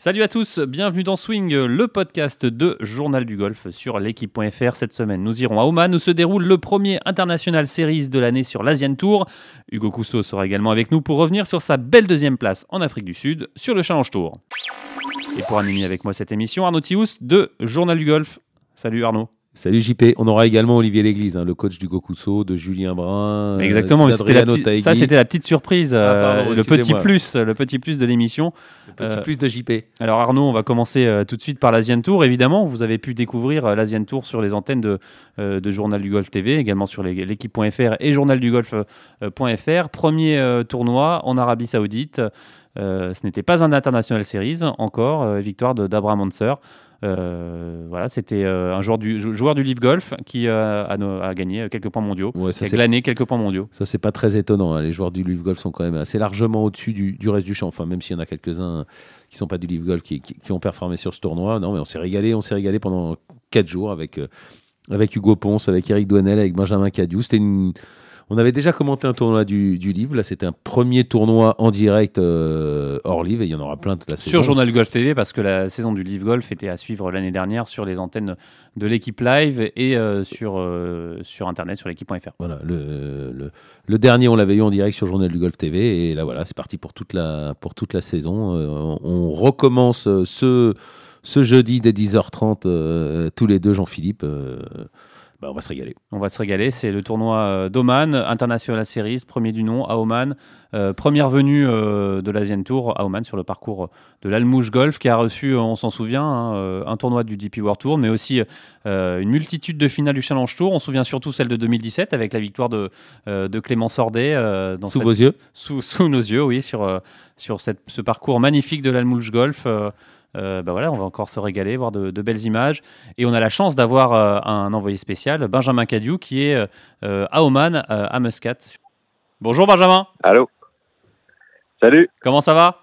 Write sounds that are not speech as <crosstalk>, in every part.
Salut à tous, bienvenue dans Swing, le podcast de Journal du Golf sur l'équipe.fr. Cette semaine, nous irons à Oman où se déroule le premier International Series de l'année sur l'Asian Tour. Hugo Cousseau sera également avec nous pour revenir sur sa belle deuxième place en Afrique du Sud sur le Challenge Tour. Et pour animer avec moi cette émission, Arnaud Thious de Journal du Golf. Salut Arnaud. Salut JP. On aura également Olivier Léglise, hein, le coach du Gokuso, de Julien Brun. Exactement, c'était la petite- ça c'était la petite surprise, Ah, pardon, euh, le petit plus, le petit plus de l'émission. Le petit Euh, plus de JP. Alors Arnaud, on va commencer euh, tout de suite par l'Asian Tour. Évidemment, vous avez pu découvrir l'Asian Tour sur les antennes de, de Journal du Golf TV, également sur l'équipe.fr et journaldugolf.fr. Premier tournoi en Arabie Saoudite. Ce n'était pas un International Series encore, victoire d'Abraham Anser. Euh, voilà, c'était euh, un joueur du, jou- joueur du Live Golf qui euh, a, gagné quelques points mondiaux. Ouais, ça, qui a c'est- glané quelques points mondiaux. ça, c'est pas très étonnant. hein. Les joueurs du Live Golf sont quand même assez largement au-dessus du, du reste du champ. Enfin, même s'il y en a quelques-uns qui sont pas du Live Golf qui, qui- qui ont performé sur ce tournoi. Non, mais on s'est régalé. On s'est régalé pendant quatre jours avec, avec Hugo Ponce, avec Eric Douanel, avec Benjamin Cadieux. C'était une. On avait déjà commenté un tournoi du, du Live. Là, c'était un premier tournoi en direct euh, hors Live. Et il y en aura plein toute la saison. Sur Journal du Golf TV, parce que la saison du Live Golf était à suivre l'année dernière sur les antennes de l'équipe live et euh, sur, euh, sur Internet, sur l'équipe.fr. Voilà, le, le, le dernier, on l'avait eu en direct sur Journal du Golf TV. Et là, voilà, c'est parti pour toute la, pour toute la saison. On, on recommence ce, ce jeudi dès 10h30, euh, tous les deux, Jean-Philippe. Bah, on va se régaler. On va se régaler. C'est le tournoi euh, d'Oman, International Series, premier du nom à Oman. Euh, première venue euh, de l'Asian Tour à Oman sur le parcours de l'Almouche Golf qui a reçu, on s'en souvient, hein, un tournoi du DP World Tour, mais aussi euh, une multitude de finales du Challenge Tour. On se souvient surtout celle de 2017 avec la victoire de, euh, de Clément Sordet euh, dans Sous cette- vos yeux sous, sous nos yeux, oui, sur, sur cette, ce parcours magnifique de l'Almouche Golf. Euh, bah voilà, on va encore se régaler, voir de, de belles images. Et on a la chance d'avoir euh, un envoyé spécial, Benjamin Cadieux, qui est euh, à Oman, euh, à Muscat. Bonjour Benjamin, Allô Salut comment ça va?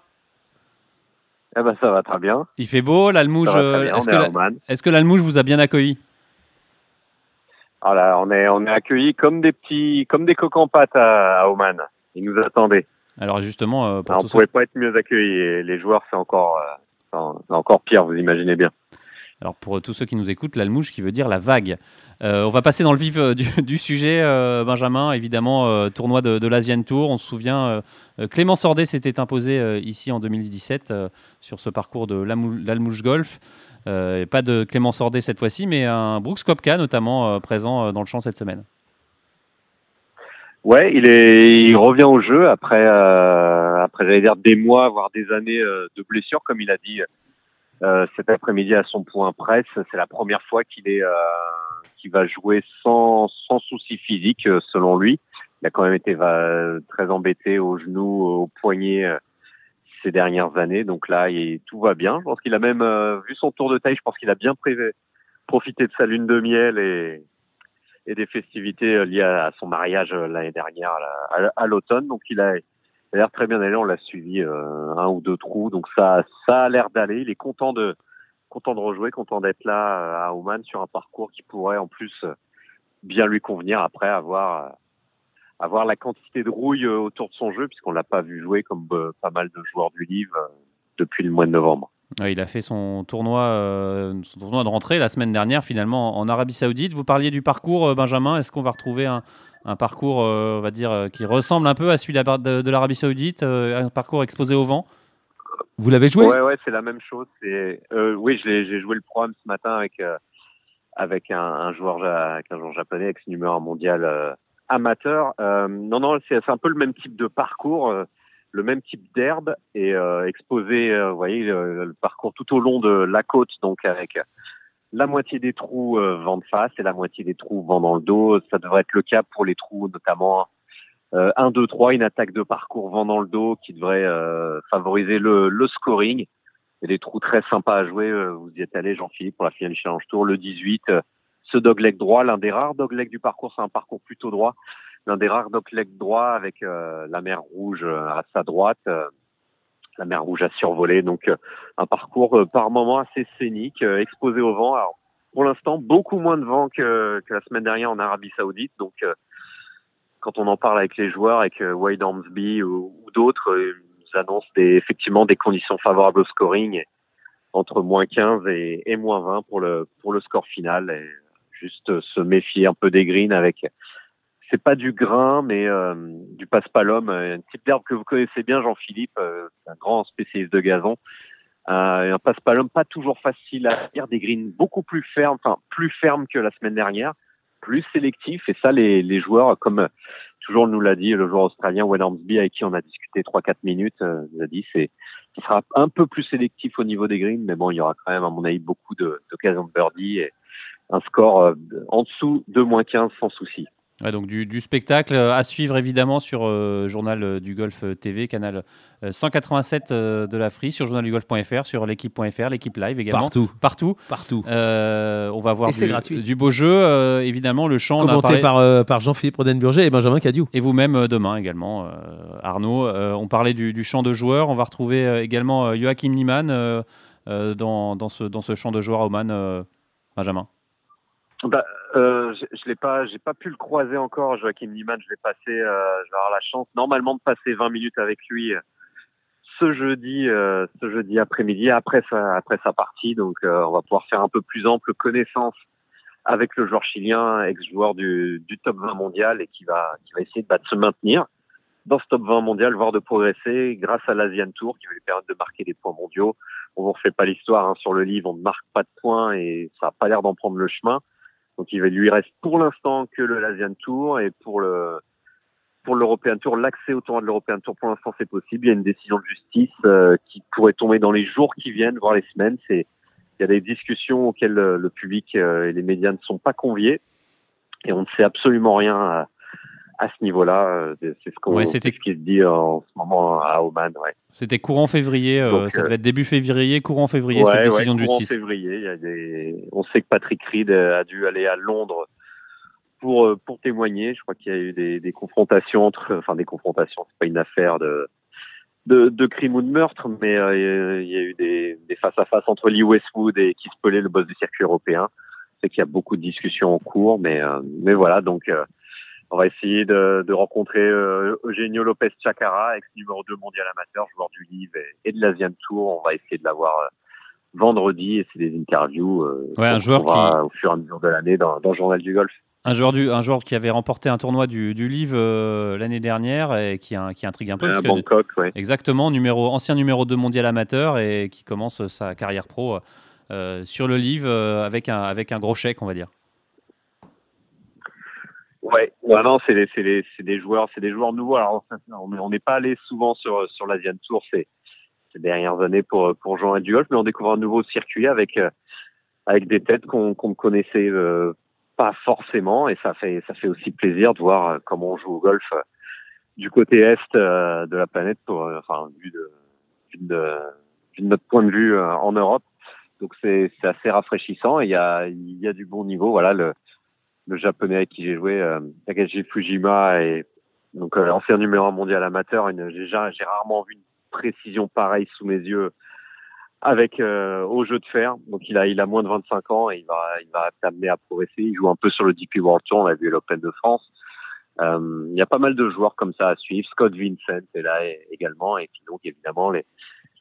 Eh ben ça va très bien. Il fait beau, bien, Est-ce que, la- vous a bien accueilli? Voilà, on est, on est accueillis comme des petits, comme des en pâte à, à Oman. Ils nous attendaient. Alors justement, pour Alors, on ceux- pouvait pas être mieux accueillis. Et les joueurs, c'est encore, c'est encore pire, vous imaginez bien. Alors pour tous ceux qui nous écoutent, l'almouche qui veut dire la vague. Euh, on va passer dans le vif euh, du, <laughs> du sujet, euh, Benjamin. Évidemment, euh, tournoi de, de l'Asian Tour. On se souvient, Clément Sordet s'était imposé ici en 2017 euh, sur ce parcours de l'Almou- l'Almouche Golf. Et pas de Clément Sordet cette fois-ci, mais un Brooks Kopka notamment présent dans le champ cette semaine. Ouais, il est, il revient au jeu après, après j'allais dire des mois, voire des années euh, de blessure, comme il a dit euh, cet après-midi à son point presse. C'est la première fois qu'il est, euh, qu'il va jouer sans, sans souci physique, selon lui. Il a quand même été très embêté au genou, au poignet ces dernières années. Donc là, tout va bien. Je pense qu'il a même vu son tour de taille. Je pense qu'il a bien prévu, profité de sa lune de miel et, et des festivités liées à son mariage l'année dernière à l'automne. Donc il a, a l'air très bien allé. On l'a suivi euh, un ou deux trous. Donc ça, ça a l'air d'aller. Il est content de, content de rejouer, content d'être là euh, à Oman sur un parcours qui pourrait en plus euh, bien lui convenir après avoir, avoir la quantité de rouille autour de son jeu puisqu'on l'a pas vu jouer comme pas mal de joueurs du livre depuis le mois de novembre. Ouais, il a fait son tournoi, euh, son tournoi de rentrée la semaine dernière, finalement en Arabie Saoudite. Vous parliez du parcours, euh, Benjamin. Est-ce qu'on va retrouver un, un parcours, euh, on va dire, euh, qui ressemble un peu à celui de la- de, de l'Arabie Saoudite, euh, un parcours exposé au vent? Vous l'avez joué? Ouais, ouais, c'est la même chose. C'est, euh, oui, je l'ai- j'ai joué le programme ce matin avec euh, avec un, un joueur avec un joueur japonais, ex numéro un mondial euh, amateur. Euh, non, non, c'est c'est un peu le même type de parcours, euh, le même type d'herbe et euh, exposé. euh, vous voyez le, parcours tout au long de la côte, donc avec la moitié des trous euh, vent de face et la moitié des trous vent dans le dos. Ça devrait être le cas pour les trous, notamment euh, 1, 2, 3, une attaque de parcours vent dans le dos qui devrait euh, favoriser le, le scoring. A des trous très sympas à jouer. Vous y êtes allé, Jean-Philippe, pour la finale du Challenge Tour. Le 18, euh, ce dogleg droit, l'un des rares doglegs du parcours, c'est un parcours plutôt droit. L'un des rares doglegs droits avec euh, la mer Rouge euh, à sa droite. euh, la mer Rouge à survoler. Donc, un parcours par moment assez scénique, exposé au vent. Alors, pour l'instant, beaucoup moins de vent que, que la semaine dernière en Arabie Saoudite. Donc, quand on en parle avec les joueurs, avec Wade Ormsby ou, ou d'autres, ils annoncent des, effectivement des conditions favorables au scoring entre moins 15 et, et, moins 20 pour le, pour le score final. Et juste se méfier un peu des greens avec, c'est pas du grain, mais euh, du passe-palom, un type d'herbe que vous connaissez bien, Jean-Philippe, euh, un grand spécialiste de gazon. Euh, un passe-palom pas toujours facile à faire, des greens beaucoup plus fermes, enfin plus fermes que la semaine dernière, plus sélectifs. Et ça, les, les joueurs, comme toujours nous l'a dit le joueur australien Wayne Ormsby, avec qui on a discuté 3-4 minutes, euh, nous a dit c'est ce sera un peu plus sélectif au niveau des greens, mais bon, il y aura quand même, à mon avis, beaucoup d'occasions de, de birdie et un score euh, en dessous de moins 15 sans souci. Ouais, donc du, du, spectacle à suivre évidemment sur euh, Journal euh, du Golf TV, canal 187 de la Free, sur journaldugolf.fr, sur l'équipe.fr, l'équipe live également. Partout. Partout. Partout. on va voir du, du, beau jeu, évidemment, le chant. Commenté par, par Jean-Philippe Rodenburger et Benjamin Cadieu. Et vous-même demain également, Arnaud. on parlait du, du, chant de joueurs. On va retrouver également Joachim Niemann dans, dans, ce, dans ce champ de joueurs à Oman. Benjamin. Bah, euh, je, je l'ai pas, j'ai pas pu le croiser encore, Joachim Niemann. Je l'ai passé, euh, je vais avoir la chance normalement de passer 20 minutes avec lui euh, ce jeudi, euh, ce jeudi après-midi après sa, après sa partie. Donc, euh, on va pouvoir faire un peu plus ample connaissance avec le joueur chilien, ex-joueur du, du top 20 mondial et qui va, qui va essayer de, bah, de se maintenir dans ce top 20 mondial, voire de progresser grâce à l'Asian Tour qui va lui permettre de marquer des points mondiaux. On ne refait pas l'histoire hein, sur le livre, on ne marque pas de points et ça n'a pas l'air d'en prendre le chemin. Donc il lui reste pour l'instant que le Lasian Tour et pour le pour l'European Tour, l'accès au tournoi de l'European Tour pour l'instant c'est possible. Il y a une décision de justice euh, qui pourrait tomber dans les jours qui viennent, voire les semaines. C'est il y a des discussions auxquelles le, public euh, et les médias ne sont pas conviés et on ne sait absolument rien à ce niveau-là. Euh, c'est ce, qu'on ouais, ce qui se dit en ce moment à Oman. Ouais. C'était courant février, euh, Donc, ça devait être début février, courant février, ouais, cette décision de justice. Courant février, y a des... on sait que Patrick Reed a dû aller à Londres pour, euh, pour témoigner. Je crois qu'il y a eu des, des confrontations entre, enfin des confrontations, c'est pas une affaire de, de, de crime ou de meurtre, mais euh, il y a eu des, des face à face entre Lee Westwood et Keith Pelé, le boss du circuit européen. C'est qu'il y a beaucoup de discussions en cours, mais mais voilà donc on va essayer de, de rencontrer euh, Eugenio Lopez Chacara, ex numéro 2 mondial amateur, joueur du Live et, et de l'Asian Tour. On va essayer de l'avoir euh, vendredi et c'est des interviews euh, ouais, un joueur qui au fur et à mesure de l'année dans, dans, le journal du golf. Un joueur, du, un joueur qui avait remporté un tournoi du, du Live euh, l'année dernière et qui, qui intrigue un peu. À Bangkok, que, ouais. Exactement, numéro, ancien numéro 2 mondial amateur et qui commence sa carrière pro euh, sur le Live avec, un, avec un gros chèque, on va dire. Ouais, non, non c'est des, des, des, joueurs, c'est des joueurs nouveaux. Alors, on n'est pas allé souvent sur sur l'Asian Tour ces, ces dernières années pour pour jouer du golf, mais on découvre un nouveau circuit avec euh, avec des têtes qu'on qu'on connaissait euh, pas forcément, et ça fait ça fait aussi plaisir de voir euh, comment on joue au golf du côté est de la planète, pour, enfin vu de, vu de, notre point de vue en Europe. Donc c'est c'est assez rafraîchissant. Et il y a il y a du bon niveau. Voilà le le japonais avec qui j'ai joué, euh, Fujima, et donc euh, ancien numéro un mondial amateur. J'ai rarement vu une précision pareille sous mes yeux avec euh, au jeu de fer. Donc il a il a moins de 25 ans et il va il va t'amener à progresser. Il joue un peu sur le DP World Tour. On a vu l'Open de France. Euh, il y a pas mal de joueurs comme ça à suivre. Scott Vincent est là également et puis donc évidemment les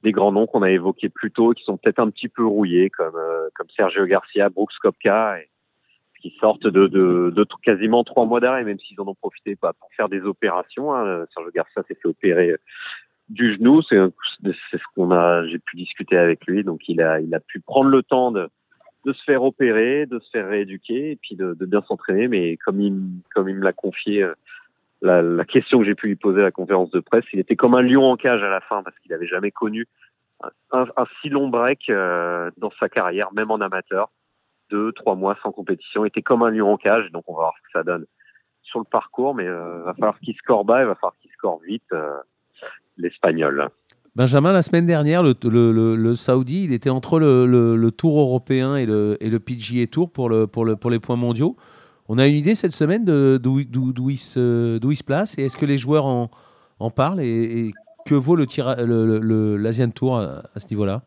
les grands noms qu'on a évoqués plus tôt qui sont peut-être un petit peu rouillés comme euh, comme Sergio Garcia, Brooks Kopka et qui sortent de, de, de, quasiment trois mois d'arrêt, même s'ils en ont profité pas pour faire des opérations. Hein. Sergio Garcia s'est fait opérer du genou, c'est ce qu'on a, j'ai pu discuter avec lui, donc il a, il a pu prendre le temps de, de se faire opérer, de se faire rééduquer et puis de, de bien s'entraîner. Mais comme il, comme il me l'a confié, euh, la, la, question que j'ai pu lui poser à la conférence de presse, il était comme un lion en cage à la fin parce qu'il n'avait jamais connu un, un, si long break euh, dans sa carrière, même en amateur deux, trois mois sans compétition. était comme un lion en cage, donc on va voir ce que ça donne sur le parcours, mais euh, va falloir qu'il score bas, il va falloir qu'il score vite, euh, l'Espagnol. Benjamin, la semaine dernière, le, le, le, Saoudi, il était entre le, le, Tour européen et le, et le PGA Tour pour, le, pour, le, pour les points mondiaux. On a une idée cette semaine d'où il, se, il place et est-ce que les joueurs en, en parlent et, que vaut l'Asian Tour à ce niveau-là?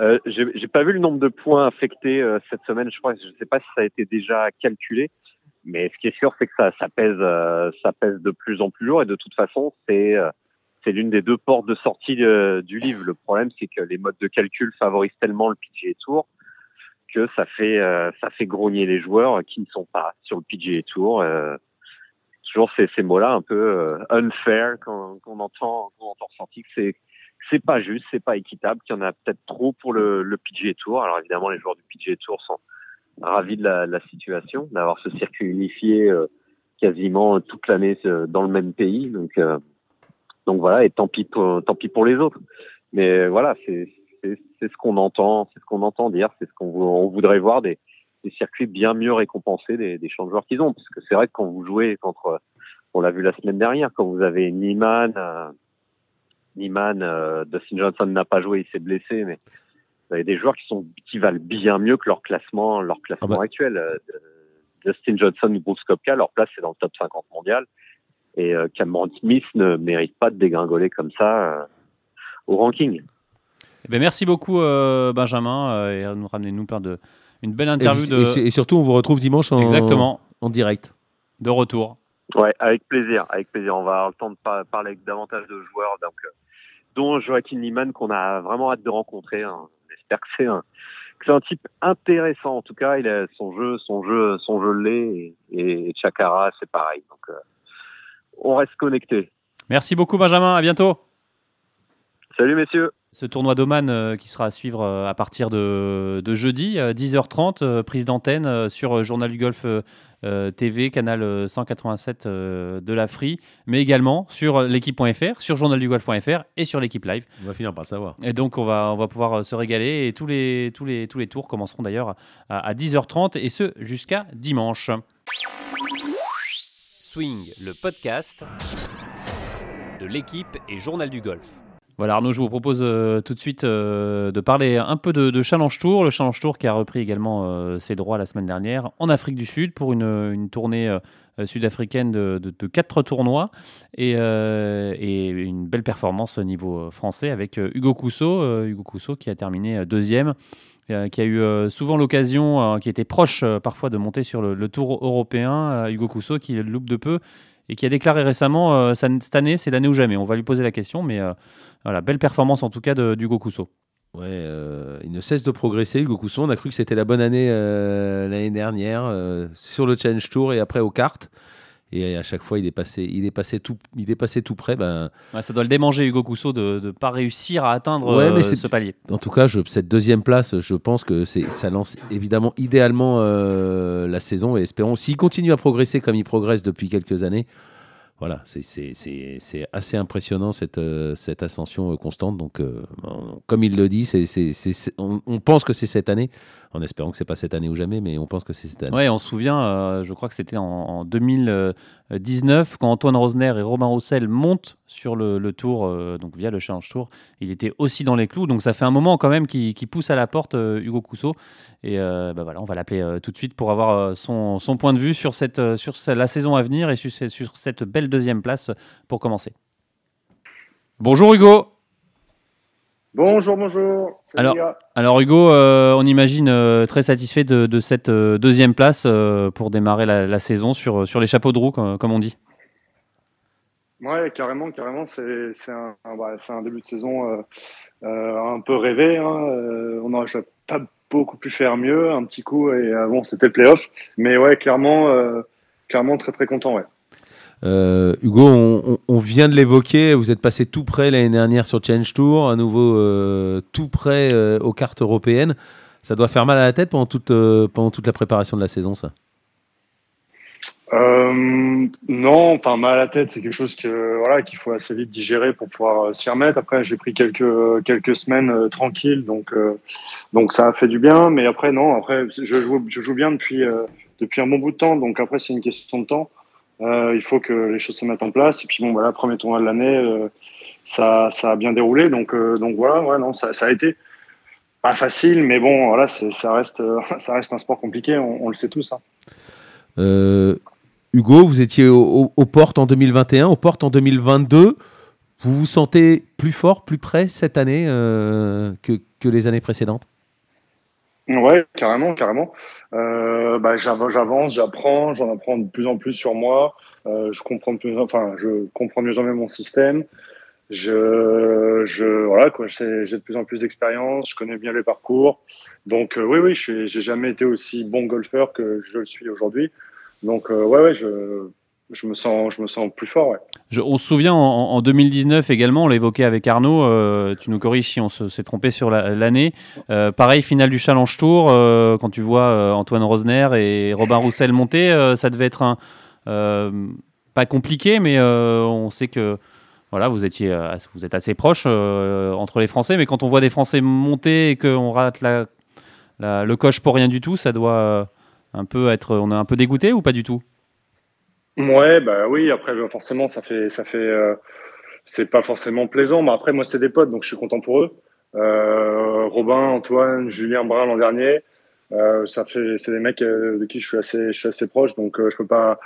Euh, J'ai pas vu le nombre de points affectés euh, cette semaine. Je crois, je sais pas si ça a été déjà calculé, mais ce qui est sûr, c'est que ça, ça pèse, euh, ça pèse de plus en plus lourd. Et de toute façon, c'est euh, c'est l'une des deux portes de sortie du livre. Le problème, c'est que les modes de calcul favorisent tellement le PGA Tour que ça fait ça fait grogner les joueurs qui ne sont pas sur le PGA Tour. toujours ces, ces mots-là un peu unfair qu'on entend qu'on entend ressentir que c'est c'est pas juste, c'est pas équitable, qu'il y en a peut-être trop pour le, le PGA Tour. Alors évidemment, les joueurs du PGA Tour sont ravis de la, la situation, d'avoir ce circuit unifié euh, quasiment toute l'année euh, dans le même pays. Donc, euh, donc voilà, et tant pis pour, tant pis pour les autres. Mais voilà, c'est ce qu'on entend, c'est ce qu'on entend dire, c'est ce qu'on on voudrait voir des, des circuits bien mieux récompensés des, des champs de joueurs qu'ils ont, parce que c'est vrai que quand vous jouez contre, on l'a vu la semaine dernière, quand vous avez Niman, Niman, euh, Dustin Johnson n'a pas joué, il s'est blessé, mais vous avez des joueurs qui sont qui valent bien mieux que leur classement, leur classement ah bah. actuel. Euh, Dustin Johnson ou Bruce Kopka, leur place c'est dans le top 50 mondial. Et euh, Cameron Smith ne mérite pas de dégringoler comme ça euh, au ranking. Eh ben merci beaucoup Benjamin et nous ramener nous par de une belle interview et, de... et, surtout on vous retrouve dimanche en, Exactement. en direct. De retour. Ouais, avec plaisir, avec plaisir. On va avoir le temps de parler avec davantage de joueurs. Donc dont Joaquin Niemann qu'on a vraiment hâte de rencontrer. Hein. J'espère que c'est un, c'est un type intéressant en tout cas. Il a son jeu, son jeu, son jeu l'est et, et Chakara c'est pareil. Donc euh, on reste connecté. Merci beaucoup Benjamin. À bientôt. Salut messieurs. Ce tournoi d'Oman euh, qui sera à suivre euh, à partir de, de jeudi, 10h30, prise d'antenne sur Journal du Golf euh, TV, canal 187 euh, euh, de la Free, mais également sur l'équipe.fr, sur journaldugolf.fr et sur l'équipe live. On va finir par le savoir. Et donc on va, on va pouvoir se régaler et tous les, tous les, tous les tours commenceront d'ailleurs à, à 10h30 et ce jusqu'à dimanche. Swing, le podcast de l'équipe et Journal du Golf. Voilà Arnaud, je vous propose euh, tout de suite euh, de parler un peu de, Challenge Tour. Le Challenge Tour qui a repris également euh, ses droits la semaine dernière en Afrique du Sud pour une, tournée sud-africaine de, quatre tournois et, une belle performance au niveau français avec Hugo Cousseau, Hugo Cousseau qui a terminé deuxième. qui a eu souvent l'occasion, qui était proche parfois de monter sur le, tour européen, Hugo Cousseau qui loupe de peu et qui a déclaré récemment cette année c'est l'année ou jamais. On va lui poser la question, mais voilà, belle performance en tout cas d'Hugo Cousseau. Ouais, euh, il ne cesse de progresser, Hugo Cousseau. On a cru que c'était la bonne année euh, l'année dernière euh, sur le Challenge Tour et après aux cartes. Et à chaque fois, il est passé, il est passé tout, il est passé tout près. Ben, ça doit le démanger, Hugo Cousseau, de ne pas réussir à atteindre mais ce palier. En tout cas, je, cette deuxième place, je pense que ça lance évidemment idéalement la saison. Et espérons, s'il continue à progresser comme il progresse depuis quelques années, voilà, c'est assez impressionnant cette, euh, cette ascension euh, constante. Donc, euh, comme il le dit, on, pense que c'est cette année en espérant que c'est pas cette année ou jamais, mais on pense que c'est cette année. Oui, on se souvient, euh, je crois que c'était en, 2019, quand Antoine Rosner et Robin Roussel montent sur le, tour, euh, donc via le Challenge Tour, il était aussi dans les clous, donc ça fait un moment quand même qui, pousse à la porte euh, Hugo Cousseau. Et bah voilà, on va l'appeler tout de suite pour avoir son, son, point de vue sur, cette, sur la saison à venir et sur, sur cette belle deuxième place pour commencer. Bonjour Hugo Bonjour, bonjour. alors, alors, Hugo, euh, on imagine euh, très satisfait de, cette euh, deuxième place pour démarrer la, saison sur, sur les chapeaux de roue, comme, on dit. Ouais, carrément, carrément. C'est un, bah, un, début de saison un peu rêvé. Hein. on n'aurait pas beaucoup pu faire mieux. Un petit coup, et bon, c'était le playoff. Mais ouais, clairement, clairement très très content. Ouais. Euh, Hugo, on, vient de l'évoquer, vous êtes passé tout près l'année dernière sur Change Tour, à nouveau euh, tout près euh, aux cartes européennes. Ça doit faire mal à la tête pendant toute, la préparation de la saison, ça? Non, enfin mal à la tête, c'est quelque chose qu'il faut assez vite digérer pour pouvoir s'y remettre. Après, j'ai pris quelques semaines tranquilles, donc ça a fait du bien. Mais après, non, après je joue je joue bien depuis depuis un bon bout de temps, donc après c'est une question de temps. Euh, il faut que les choses se mettent en place. Et puis bon, voilà, premier tournoi de l'année, euh, ça, ça a bien déroulé. Donc, euh, donc voilà, non, ça, ça, a été pas facile, mais bon, voilà, ça reste, <laughs> ça reste un sport compliqué. On, le sait tous. Hein. Hugo, vous étiez aux portes en 2021, aux portes en 2022. Vous vous sentez plus fort, plus près cette année que, que les années précédentes? Ouais, carrément, carrément. Euh, bah, j'avance, j'apprends, j'en apprends de plus en plus sur moi. Euh, je comprends plus, enfin, je comprends mieux jamais mon système. je, je voilà quoi, j'ai de plus en plus d'expérience, je connais bien les parcours. Donc oui, oui, je j'ai jamais été aussi bon golfeur que je le suis aujourd'hui. Donc ouais, ouais, je je me sens, je me sens plus fort. On se souvient en, 2019 également, on l'a évoqué avec Arnaud, euh, tu nous corriges si on s'est trompé sur l'année. Euh, pareil, finale du Challenge Tour, euh, quand tu vois Antoine Rosner et Robin Roussel monter, ça devait être pas compliqué, mais on sait que voilà, vous, étiez, êtes assez proche entre les Français, mais quand on voit des Français monter et qu'on rate le coche pour rien du tout, ça doit un peu être, on est un peu dégoûté ou pas du tout? Ouais, bah oui. Après, forcément, ça fait, ça fait, euh, c'est pas forcément plaisant. Mais après, moi, c'est des potes, donc je suis content pour eux. Euh, Robin, Antoine, Julien Brun l'an dernier, euh, ça fait, c'est des mecs euh, de qui je suis assez, je suis assez proche, donc euh, je peux pas.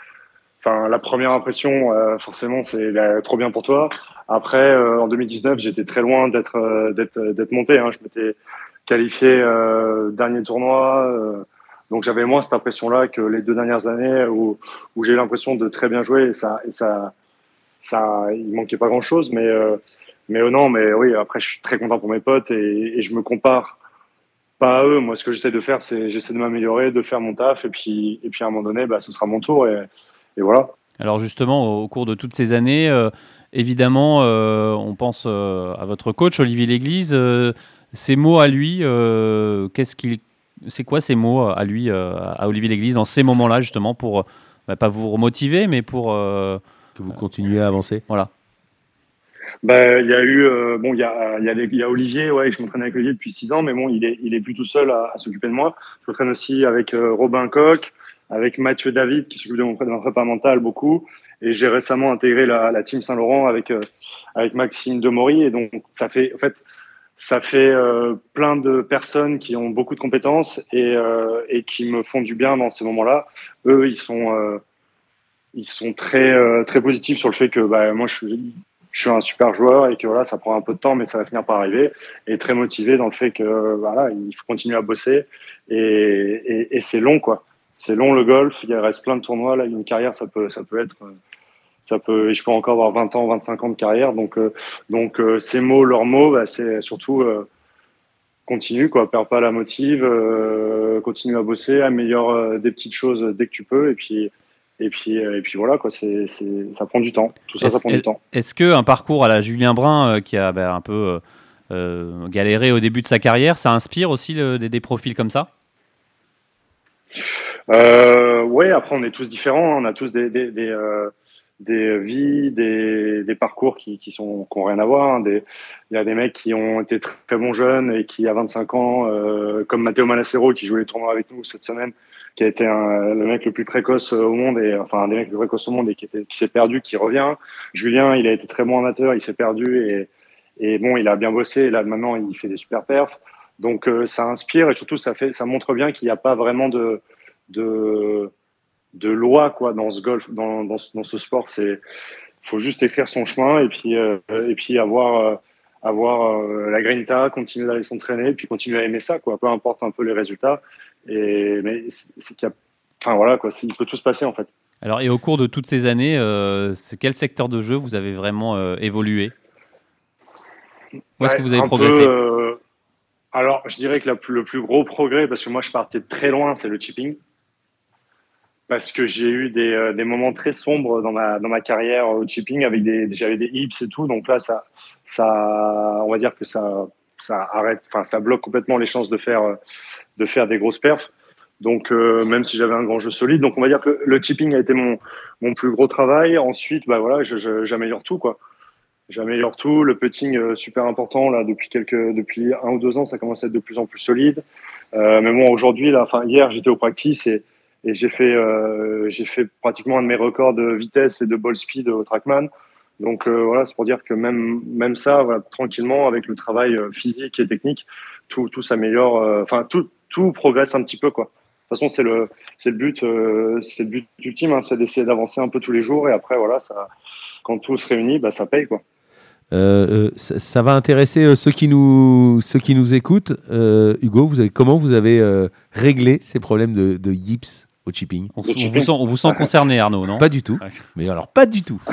Enfin, la première impression, euh, forcément, c'est trop bien pour toi. Après, en 2019, j'étais très loin d'être, d'être, d'être monté. Hein. Je m'étais qualifié dernier tournoi. Donc j'avais moins cette impression-là que les deux dernières années où, où j'ai eu l'impression de très bien jouer et ça, ça, ça, il manquait pas grand-chose. Mais, euh, mais euh, non, mais oui, après je suis très content pour mes potes et, et je me compare pas à eux. Moi, ce que j'essaie de faire, c'est j'essaie de m'améliorer, de faire mon taf et puis, et puis à un moment donné, bah, ce sera mon tour et, et voilà. Alors justement, au cours de toutes ces années, euh, évidemment, euh, on pense à votre coach Olivier Léglise. ces mots à lui, qu'est-ce qu'il c'est quoi ces mots à lui, euh, à Olivier Léglise, dans ces moments-là, justement, pour bah, pas vous remotiver, mais pour euh, que vous continuez à avancer Voilà. Bah, il y a eu, euh, bon, il y a, y, a y a, Olivier, ouais, je m'entraîne avec Olivier depuis six ans, mais bon, il est, il est plus tout seul à, s'occuper de moi. Je m'entraîne aussi avec Robin Coq, avec Mathieu David, qui s'occupe de mon, prépa mental beaucoup. Et j'ai récemment intégré la, la team Saint-Laurent avec, avec Maxime Demory. Et donc, ça fait, en fait, ça fait euh, plein de personnes qui ont beaucoup de compétences et, euh, et qui me font du bien dans ces moments-là. Eux, ils sont, euh, très, positifs sur le fait que bah, moi, je suis, un super joueur et que voilà, ça prend un peu de temps, mais ça va finir par arriver. Et très motivé dans le fait que voilà, il faut continuer à bosser et, c'est long, quoi. C'est long le golf. Il reste plein de tournois. Là, une carrière, ça peut être ça peut, je peux encore avoir 20 ans, 25 ans de carrière. Donc, euh, donc euh, ces mots, leurs mots, bah, c'est surtout euh, continue, quoi, perds pas la motive, continue à bosser, améliore des petites choses dès que tu peux, et puis. Et puis, et puis voilà, quoi, c'est, ça prend du temps. Tout ça, ça prend du temps. Est-ce qu'un parcours à la Julien Brun, qui a bah, un peu galéré au début de sa carrière, ça inspire aussi des, profils comme ça? Euh, Ouais, après, on est tous différents. Hein. On a tous des, des, des, des vies, des, des parcours qui, qui sont qui ont rien à voir. Hein. Il y a des mecs qui ont été très, bons jeunes et qui à 25 ans, euh, comme Matteo Manacero qui jouait les tournois avec nous cette semaine, qui a été le mec le plus précoce au monde et enfin un des mecs les plus précoces au monde et qui, qui s'est perdu, qui revient. Julien, il a été très bon amateur, il s'est perdu et, et bon, il a bien bossé. Et là maintenant, il fait des super perfs. Donc euh, ça inspire et surtout ça fait, ça montre bien qu'il n'y a pas vraiment de de de loi quoi dans ce golf, dans, dans, dans ce sport. C'est faut juste écrire son chemin et puis euh, et puis avoir euh, avoir euh, la grinta, continuer d'aller s'entraîner, puis continuer à aimer ça quoi. Peu importe un peu les résultats. Et mais c'est qu'il y a, enfin voilà quoi, il peut tout se passer en fait. Alors et au cours de toutes ces années, quel secteur de jeu vous avez vraiment évolué? Où est-ce que vous avez progressé? alors, je dirais que la, le plus gros progrès, parce que moi je partais très loin, c'est le chipping parce que j'ai eu des, euh, des, moments très sombres dans ma, dans ma carrière au chipping avec des, j'avais des hips et tout. Donc là, ça, ça, on va dire que ça, ça arrête, enfin, ça bloque complètement les chances de faire, de faire des grosses perfs. Donc, euh, même si j'avais un grand jeu solide, donc on va dire que le chipping a été mon, mon plus gros travail. Ensuite, bah voilà, j'améliore tout, quoi. J'améliore tout. Le putting, euh, super important, là, depuis quelques, depuis un ou deux ans, ça commence à être de plus en plus solide. Euh, mais bon, aujourd'hui, là, enfin, hier, j'étais au practice et, et j'ai fait, euh, j'ai fait pratiquement un de mes records de vitesse et de ball speed au Trackman. Donc euh, voilà, c'est pour dire que même, même ça, tranquillement, avec le travail euh, physique et technique, tout, tout s'améliore. Enfin, tout, tout progresse un petit peu, quoi. De toute façon, c'est le, c'est le but, c'est le but ultime, hein, c'est d'essayer d'avancer un peu tous les jours. Et après, voilà, quand tout se réunit, bah, ça paye, quoi. Ça, ça, va intéresser ceux qui nous, ceux qui nous écoutent. Hugo, vous avez, comment vous avez réglé ces problèmes de, de yips? Au chipping. On, vous, sent, on vous sent concerné, Arnaud, non? Pas du tout. Mais alors, pas du tout. <laughs>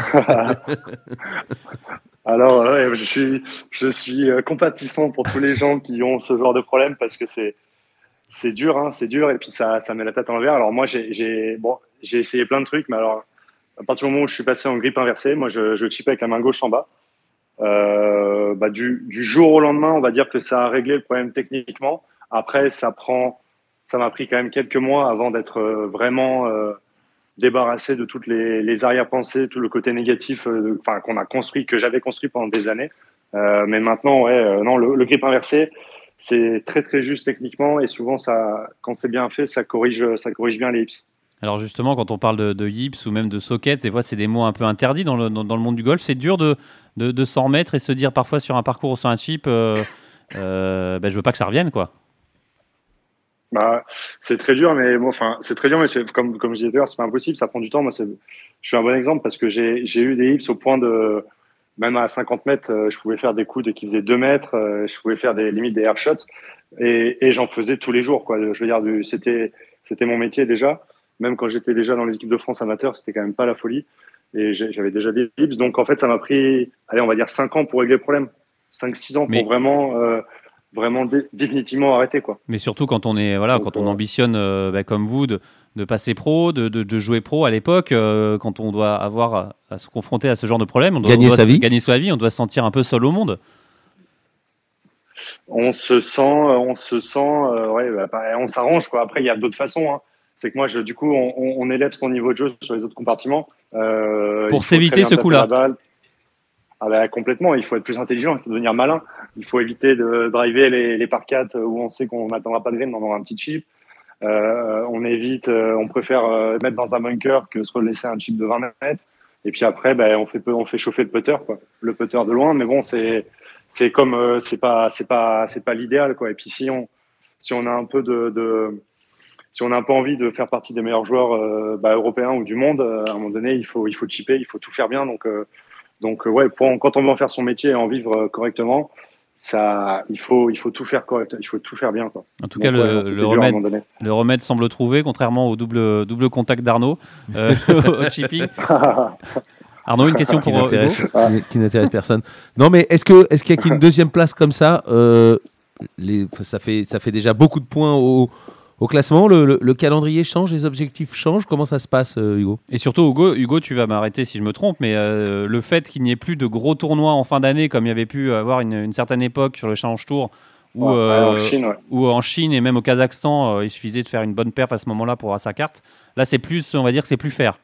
Alors, je suis, je suis compatissant pour tous les gens qui ont ce genre de problème parce que c'est, c'est dur, hein, c'est dur, et puis ça, ça met la tête en l'envers. Alors moi, j'ai, bon, j'ai essayé plein de trucs, mais alors à partir du moment où je suis passé en grippe inversée, moi, je, je chipais avec la main gauche en bas. Euh, bah, du, du, jour au lendemain, on va dire que ça a réglé le problème techniquement. Après, ça prend, ça m'a pris quand même quelques mois avant d'être euh, vraiment euh, débarrassé de toutes les, les arrière-pensées, tout le côté négatif, euh, qu'on a construit, que j'avais construit pendant des années. Mais maintenant, ouais, non, le, le grip inversé, c'est très très juste techniquement et souvent ça, quand c'est bien fait, ça corrige, ça corrige bien les hips. Alors justement, quand on parle de, hips ou même de sockets, des fois c'est des mots un peu interdits dans le, dans, le monde du golf. C'est dur de, de, s'en remettre et se dire parfois sur un parcours ou sur un chip, euh, ben, je veux pas que ça revienne quoi. Bah, c'est très dur, mais bon, enfin, c'est très dur, mais comme, comme je disais d'ailleurs, c'est pas impossible, ça prend du temps. Moi, je suis un bon exemple parce que j'ai eu des hips au point de, même à 50 mètres, euh, je pouvais faire des coups de qui faisaient 2 mètres, euh, je pouvais faire des limites des air shots et, et j'en faisais tous les jours, quoi. Je veux dire, c'était, c'était mon métier déjà. Même quand j'étais déjà dans les équipes de France amateurs, c'était quand même pas la folie. Et j'avais déjà des hips. Donc, en fait, ça m'a pris, allez, on va dire 5 ans pour régler le problème. 5-6 ans pour Mais- vraiment, euh, vraiment dé- définitivement arrêter, quoi. Mais surtout quand on est voilà, Donc, quand on euh, ambitionne euh, bah, comme vous de, de passer pro, de, de, de jouer pro à l'époque, euh, quand on doit avoir à, à se confronter à ce genre de problème, on doit, Gagner on doit sa se- vie. gagner sa vie, on doit se sentir un peu seul au monde. on se sent, on se sent, euh, ouais, bah, bah, on s'arrange quoi. Après, il y a d'autres façons. Hein. C'est que moi, je, du coup, on, on- on élève son niveau de jeu sur les autres compartiments. Euh, Pour s'éviter ce coup-là. Ah bah, complètement. Il faut être plus intelligent. Il faut devenir malin. Il faut éviter de driver les, les par 4 où on sait qu'on n'attendra pas de green dans un petit chip. Euh, on évite, euh, on préfère euh, mettre dans un bunker que se laisser un chip de 20 mètres. Et puis après, ben, on fait on fait chauffer le putter. Le putter de loin. Mais bon, c'est c'est comme c'est pas c'est pas c'est pas l'idéal, quoi. Et puis si on si on a un peu de, si on a un peu envie de faire partie des meilleurs joueurs bah, européens ou du monde, à un moment donné, il faut il faut chipper, il faut tout faire bien. Donc donc euh, ouais, pour, quand on veut en faire son métier et en vivre euh, correctement, ça il faut il faut tout faire correct, il faut tout faire bien, quoi. En tout Donc, cas, ouais, le, remède, le remède semble trouvé, contrairement au double, double contact d'Arnaud euh, <laughs> au chipping. <laughs> Arnaud, une question qui pour Ah. qui- qui n'intéresse personne. Non, mais est-ce que est-ce qu'il y a qu'une <laughs> deuxième place comme ça euh, les, ça fait ça fait déjà beaucoup de points au, au classement. Le, le- le calendrier change, les objectifs changent. Comment ça se passe, euh, Hugo? Et surtout, Hugo, Hugo, tu vas m'arrêter si je me trompe, mais euh, le fait qu'il n'y ait plus de gros tournois en fin d'année, comme il y avait pu avoir une, une certaine époque sur le Challenge Tour, ou, Ouais, euh, en Chine, ouais. ou en Chine et même au Kazakhstan, euh, il suffisait de faire une bonne perf à ce moment-là pour avoir sa carte. Là, c'est plus, on va dire que c'est plus fair.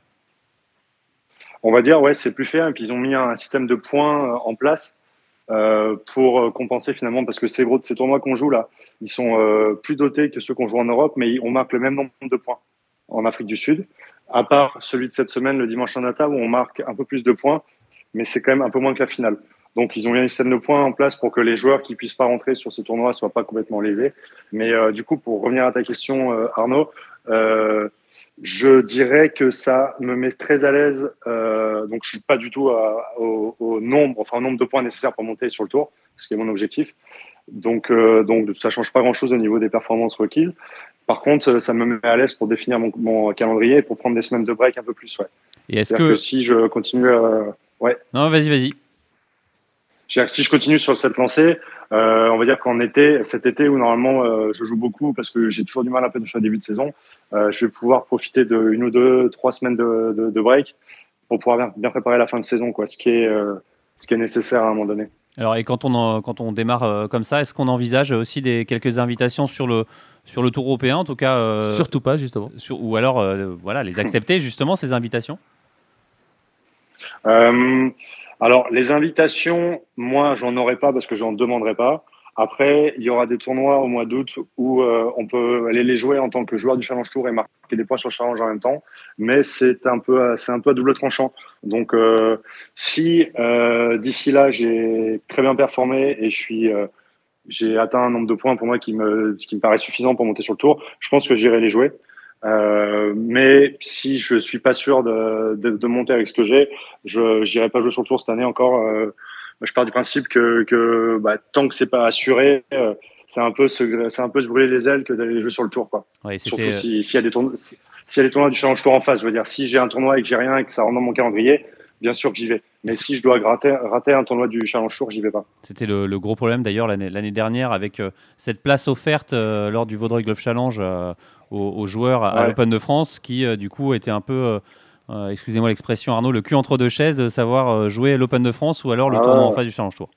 On va dire, ouais, c'est plus fair. Et puis ils ont mis un système de points en place euh, pour euh, compenser finalement, parce que ces gros, ces tournois qu'on joue là, ils sont euh, plus dotés que ceux qu'on joue en Europe, mais on marque le même nombre de points en Afrique du Sud. À part celui de cette semaine, le dimanche en Nata, où on marque un peu plus de points, mais c'est quand même un peu moins que la finale. Donc ils ont mis un système de points en place pour que les joueurs qui puissent pas rentrer sur ce tournoi soient pas complètement lésés. Mais du coup, pour revenir à ta question, Arnaud, euh, je dirais que ça me met très à l'aise. Euh, donc, je suis pas du tout à- au, au nombre, enfin au nombre de points nécessaires pour monter sur le tour, ce qui est mon objectif. Donc, euh, donc ça change pas grand-chose au niveau des performances requises. Par contre, euh, ça me met à l'aise pour définir mon, mon calendrier et pour prendre des semaines de break un peu plus. Ouais. Et est-ce que... que... si je continue, à, Non, vas-y, vas-y. si je continue sur cette lancée, euh, on va dire qu'en été, cet été où normalement euh, je joue beaucoup parce que j'ai toujours du mal un peu sur le début de saison, je vais pouvoir profiter de une ou deux, trois semaines de, de, de break pour pouvoir bien, bien préparer la fin de saison, quoi, ce qui est, euh, ce qui est nécessaire à un moment donné. Alors, et quand on, en- quand on démarre euh, comme ça, est-ce qu'on envisage aussi des, quelques invitations sur le, sur le tour européen, en tout cas euh, Surtout pas, justement. sur- Ou alors, euh, voilà, les accepter <laughs> justement, ces invitations? Euh, alors, les invitations, moi, j'en aurai pas parce que j'en demanderai pas. Après, il y aura des tournois au mois d'août où euh, on peut aller les jouer en tant que joueur du Challenge Tour et marquer des points sur le Challenge en même temps. Mais c'est un peu, c'est un peu à double tranchant. Donc, euh, si euh, d'ici là j'ai très bien performé et je suis, euh, j'ai atteint un nombre de points pour moi qui me, qui me paraît suffisant pour monter sur le tour, je pense que j'irai les jouer. Euh, mais si je suis pas sûr de, de, de monter avec ce que j'ai, je n'irai pas jouer sur le tour cette année encore. Euh, je pars du principe que, que bah, tant que c'est pas assuré, euh, c'est un peu se, c'est un peu se brûler les ailes que d'aller jouer sur le tour, quoi. Ouais, Surtout c'était- si- s'il y a des tournois, si- s'il y a des tournois du Challenge Tour en face. Je veux dire, si j'ai un tournoi et que j'ai rien et que ça rentre dans mon calendrier, bien sûr que j'y vais. Mais si je dois gratter, rater un tournoi du Challenge Tour, j'y vais pas. C'était le, gros problème d'ailleurs l'année dernière avec cette place offerte lors du Vaudreuil Golf Challenge aux, joueurs à, l'Open de France qui du coup était un peu excusez-moi l'expression Arnaud, le cul entre deux chaises de savoir jouer l'Open de France ou alors le ah tournoi en face du Challenge Tour.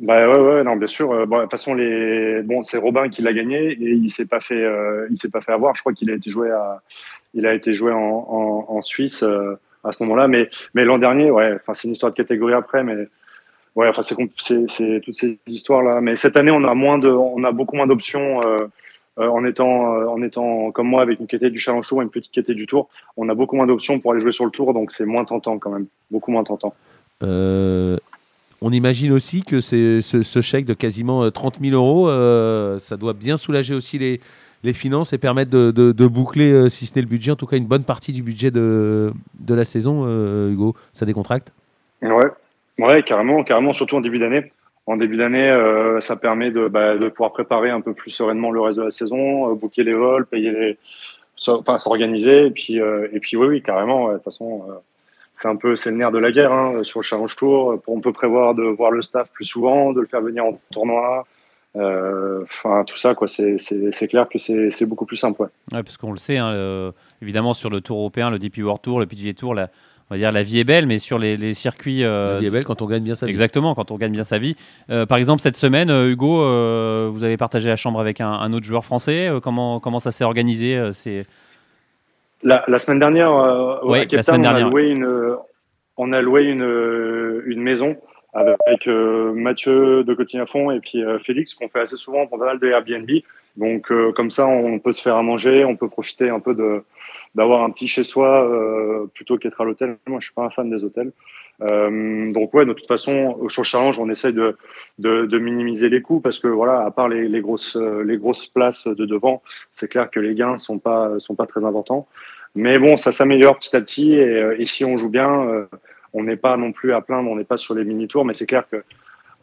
Bah ouais, ouais, non, bien sûr. Euh, bon, de toute façon, les, bon, c'est Robin qui l'a gagné et il s'est pas fait, euh, il s'est pas fait avoir. Je crois qu'il a été joué à, il a été joué en, en, en Suisse euh, à ce moment-là. Mais, mais l'an dernier, ouais, enfin, c'est une histoire de catégorie après, mais ouais, enfin, c'est, toutes ces histoires-là. Mais cette année, on a moins de, on a beaucoup moins d'options. En étant en étant comme moi avec une qualité du Challenge Tour et une petite qualité du Tour, on a beaucoup moins d'options pour aller jouer sur le Tour, donc c'est moins tentant quand même, beaucoup moins tentant. Euh, on imagine aussi que ce, ce, chèque de quasiment 30 euh, 000 euros, euh, ça doit bien soulager aussi les, les finances et permettre de, boucler, euh, si ce n'est le budget, en tout cas une bonne partie du budget de, de la saison, Hugo. Ça décontracte? Ouais, ouais carrément, carrément, surtout en début d'année. En début d'année, ça permet bah, de, pouvoir préparer un peu plus sereinement le reste de la saison, boucler les vols, payer les, enfin s'organiser. Et puis, et puis oui, carrément. De toute façon, c'est un peu c'est le nerf de la guerre hein, sur le Challenge Tour. On peut prévoir de voir le staff plus souvent, de le faire venir en tournoi. Euh, enfin, tout ça, quoi. C'est clair que c'est beaucoup plus simple. Ouais. parce qu'on le sait, hein, évidemment, sur le Tour européen, le DP World Tour, le PGA Tour, la, on va dire la vie est belle, mais sur les, circuits. Euh, la vie est belle quand on gagne bien sa vie. Exactement, quand on gagne bien sa vie. Euh, par exemple, cette semaine, Hugo, vous avez partagé la chambre avec un, un autre joueur français. comment, comment ça s'est organisé C'est la, semaine dernière, euh, à Cape Town, on, a loué une, on a loué une, une maison avec euh, Mathieu de fond et puis euh, Félix qu'on fait assez souvent pour pas mal de Airbnb. Donc comme ça, on peut se faire à manger, on peut profiter un peu de d'avoir un petit chez soi plutôt qu'être à l'hôtel. Moi, je suis pas un fan des hôtels. donc ouais, de toute façon, au Show Challenge, on essaye de, de, de, minimiser les coûts parce que voilà, à part les, les grosses les grosses places de devant, c'est clair que les gains sont pas sont pas très importants. Mais bon, ça s'améliore petit à petit. Et, euh, et, si on joue bien, euh, on n'est pas non plus à plaindre, on n'est pas sur les mini-tours. Mais c'est clair que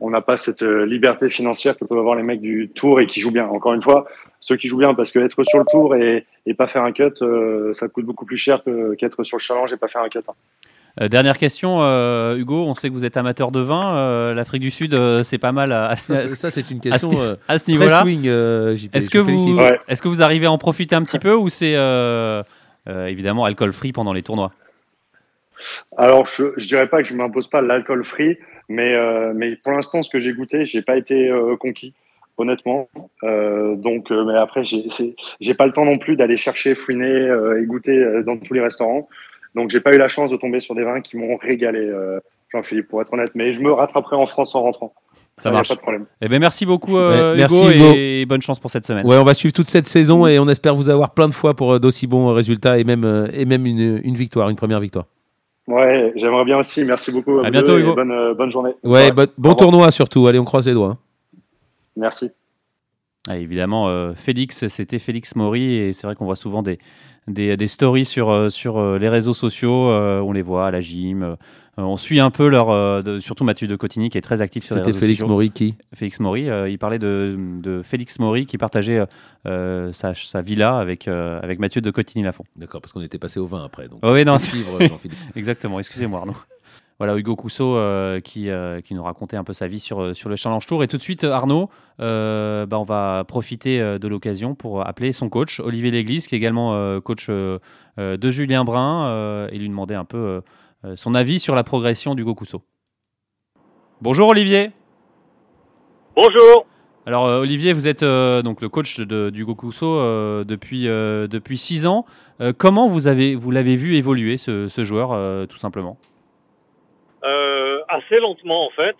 on n'a pas cette euh, liberté financière que peuvent avoir les mecs du tour et qui jouent bien. Encore une fois, ceux qui jouent bien, parce qu'être sur le tour et, et pas faire un cut, ça coûte beaucoup plus cher qu'être sur le challenge et pas faire un cut. Hein. dernière question, Hugo. On sait que vous êtes amateur de vin. L'Afrique du Sud, c'est pas mal. À, ça, c'est une question à ce, niveau-là. est-ce que vous, est-ce que vous arrivez à en profiter un petit peu ou c'est euh, évidemment alcool free pendant les tournois? Alors, je ne dirais pas que je ne m'impose pas l'alcool free, mais, euh, mais pour l'instant, ce que j'ai goûté, j'ai pas été euh, conquis honnêtement. donc, mais après, j'ai pas le temps non plus d'aller chercher, fouiner et goûter dans tous les restaurants. Donc, j'ai pas eu la chance de tomber sur des vins qui m'ont régalé, Jean-Philippe, pour être honnête. Mais je me rattraperai en France en rentrant. Ça marche. Pas de problème. Eh ben, merci beaucoup, euh, Hugo, et bonne chance pour cette semaine. Ouais, on va suivre toute cette saison et on espère vous avoir plein de fois pour euh, d'aussi bons résultats et même, euh, et même une, une, victoire, une première victoire. Ouais, j'aimerais bien aussi. Merci beaucoup. À, bientôt, Hugo. Bonne, bonne, journée. Ouais, bon, tournoi surtout. Allez, on croise les doigts. Hein. Merci. Ah, évidemment, Félix, c'était Félix Maury et c'est vrai qu'on voit souvent des, des, des stories sur, sur les réseaux sociaux. on les voit à la gym euh, on suit un peu leur, euh, surtout Mathieu de Cotigny qui est très actif sur les réseaux Félix Maury qui Félix Maury. Euh, il parlait de, Félix Maury qui partageait sa, villa avec, avec Mathieu de Cotigny Lafont. D'accord, parce qu'on était passé au vin après. Donc oh oui, non, <laughs> Exactement, excusez-moi Arnaud. Voilà Hugo Cousseau qui, qui nous racontait un peu sa vie sur, sur le Challenge Tour. Et tout de suite, Arnaud, bah, on va profiter de l'occasion pour appeler son coach, Olivier Léglise, qui est également coach de Julien Brun, et lui demander un peu euh, son avis sur la progression du Gokuso. Bonjour Olivier. Bonjour. Alors euh, Olivier, vous êtes euh, donc le coach de, du Gokuso depuis depuis six ans. comment vous avez vous l'avez vu évoluer ce, ce joueur tout simplement? Assez lentement en fait,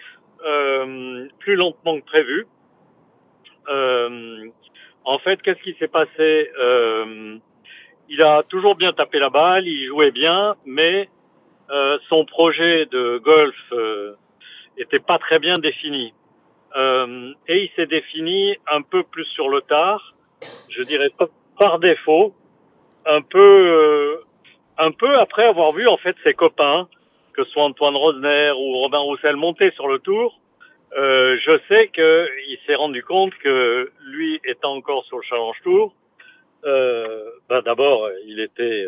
plus lentement que prévu. en fait, qu'est-ce qui s'est passé? Il a toujours bien tapé la balle, il jouait bien, mais euh, son projet de golf euh, était pas très bien défini. Euh, et il s'est défini un peu plus sur le tard, je dirais par défaut, un peu, un peu après avoir vu en fait ses copains, que ce soit Antoine Rosner ou Robin Roussel monter sur le tour. Je sais qu'il s'est rendu compte que lui étant encore sur le Challenge Tour, ben d'abord il était,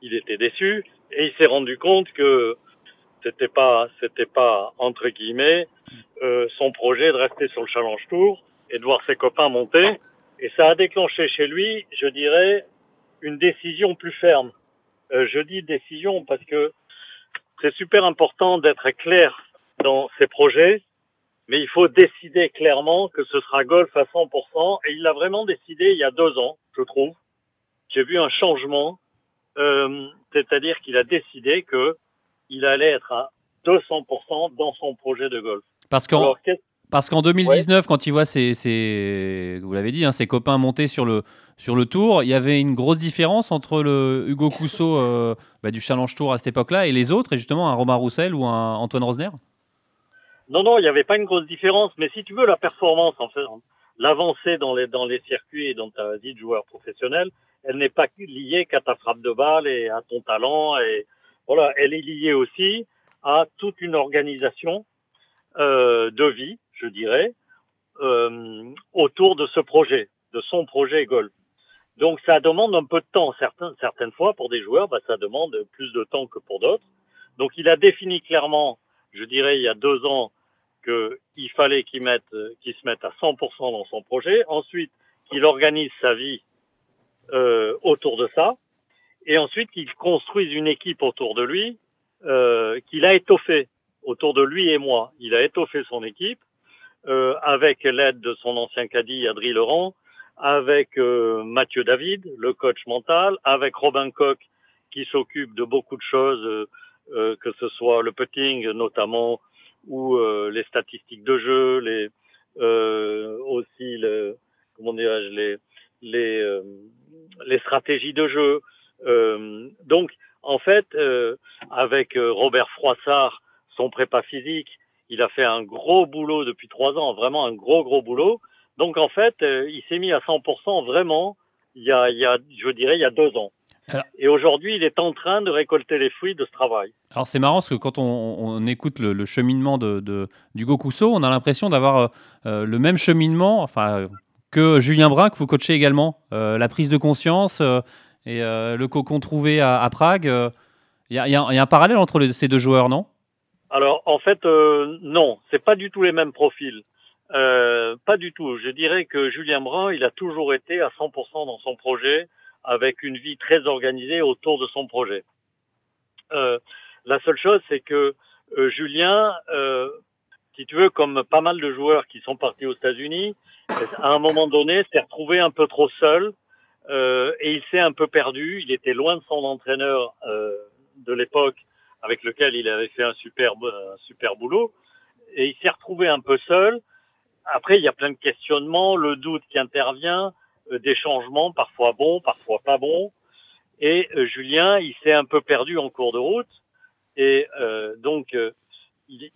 il était déçu, et il s'est rendu compte que c'était pas, c'était pas entre guillemets euh, son projet de rester sur le Challenge Tour et de voir ses copains monter. Et ça a déclenché chez lui, je dirais, une décision plus ferme. Euh, je dis décision parce que c'est super important d'être clair dans ses projets, mais il faut décider clairement que ce sera golf à 100%. Et il l'a vraiment décidé il y a deux ans, je trouve. J'ai vu un changement, euh, c'est-à-dire qu'il a décidé que il allait être à 200% dans son projet de golf. Parce qu'en parce qu'en 2019, quand il voit ses, vous l'avez dit, hein, ses copains monter sur le, sur le tour, il y avait une grosse différence entre le Hugo Cousseau euh, bah, du Challenge Tour à cette époque-là et les autres, et justement un Romain Roussel ou un Antoine Rosner? Non, non, il n'y avait pas une grosse différence, mais si tu veux la performance, en fait, l'avancée dans les, dans les circuits et dans ta vie de joueur professionnel, elle n'est pas liée qu'à ta frappe de balle et à ton talent et voilà, elle est liée aussi à toute une organisation euh, de vie, je dirais, euh, autour de ce projet, de son projet golf. Donc ça demande un peu de temps. Certaines, certaines fois, pour des joueurs, bah, ça demande plus de temps que pour d'autres. Donc il a défini clairement, je dirais, il y a deux ans, qu'il fallait qu'il mette, qu'il se mette à 100% dans son projet. Ensuite, qu'il organise sa vie euh, autour de ça et ensuite qu'il construise une équipe autour de lui euh, qu'il a étoffée autour de lui et moi. Il a étoffé son équipe euh, avec l'aide de son ancien caddie Adrien Laurent, avec euh, Mathieu David, le coach mental, avec Robin Koch qui s'occupe de beaucoup de choses, euh, euh, que ce soit le putting notamment ou les statistiques de jeu, les aussi le, comment dirais-je les les les stratégies de jeu, euh, donc, en fait, euh, avec euh, Robert Froissart, son prépa physique, il a fait un gros boulot depuis trois ans, vraiment un gros, gros boulot. Donc, en fait, il s'est mis à 100% vraiment, il y, a, il y a, je dirais, il y a deux ans. et aujourd'hui, il est en train de récolter les fruits de ce travail. Alors c'est marrant parce que quand on, on écoute le, le, cheminement de, de d'Hugo Cousseau, on a l'impression d'avoir euh, le même cheminement, enfin que Julien Brun que vous coachez également. Euh, la prise de conscience, euh, et euh, le cocon trouvé à, Prague. Il y, a un parallèle entre ces deux joueurs, non? Alors, en fait, euh, non, c'est pas du tout les mêmes profils. Pas du tout. Je dirais que Julien Brun, il a toujours été à 100% dans son projet, avec une vie très organisée autour de son projet. La seule chose, c'est que Julien, si tu veux, comme pas mal de joueurs qui sont partis aux États-Unis, à un moment donné, s'est retrouvé un peu trop seul euh, et il s'est un peu perdu. Il était loin de son entraîneur euh, de l'époque, avec lequel il avait fait un super, un super boulot. Et il s'est retrouvé un peu seul. Après, il y a plein de questionnements, le doute qui intervient, euh, des changements, parfois bons, parfois pas bons. Et euh, Julien, il s'est un peu perdu en cours de route. Et euh, donc,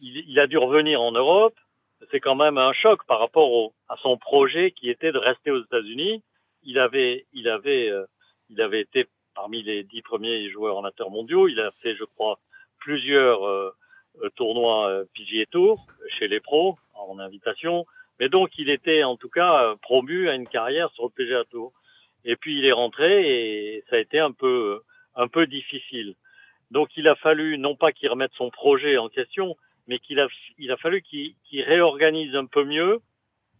il, a dû revenir en Europe. C'est quand même un choc par rapport à son projet qui était de rester aux États-Unis il avait, euh, été parmi les dix premiers joueurs amateurs mondiaux. Il a fait, je crois, plusieurs euh, euh tournois PGA Tour chez les pros en invitation. Mais donc, il était en tout cas promu à une carrière sur le PGA Tour. Et puis, il est rentré et ça a été un peu difficile. Donc, il a fallu non pas qu'il remette son projet en question, mais qu'il a, il a fallu qu'il qu réorganise un peu mieux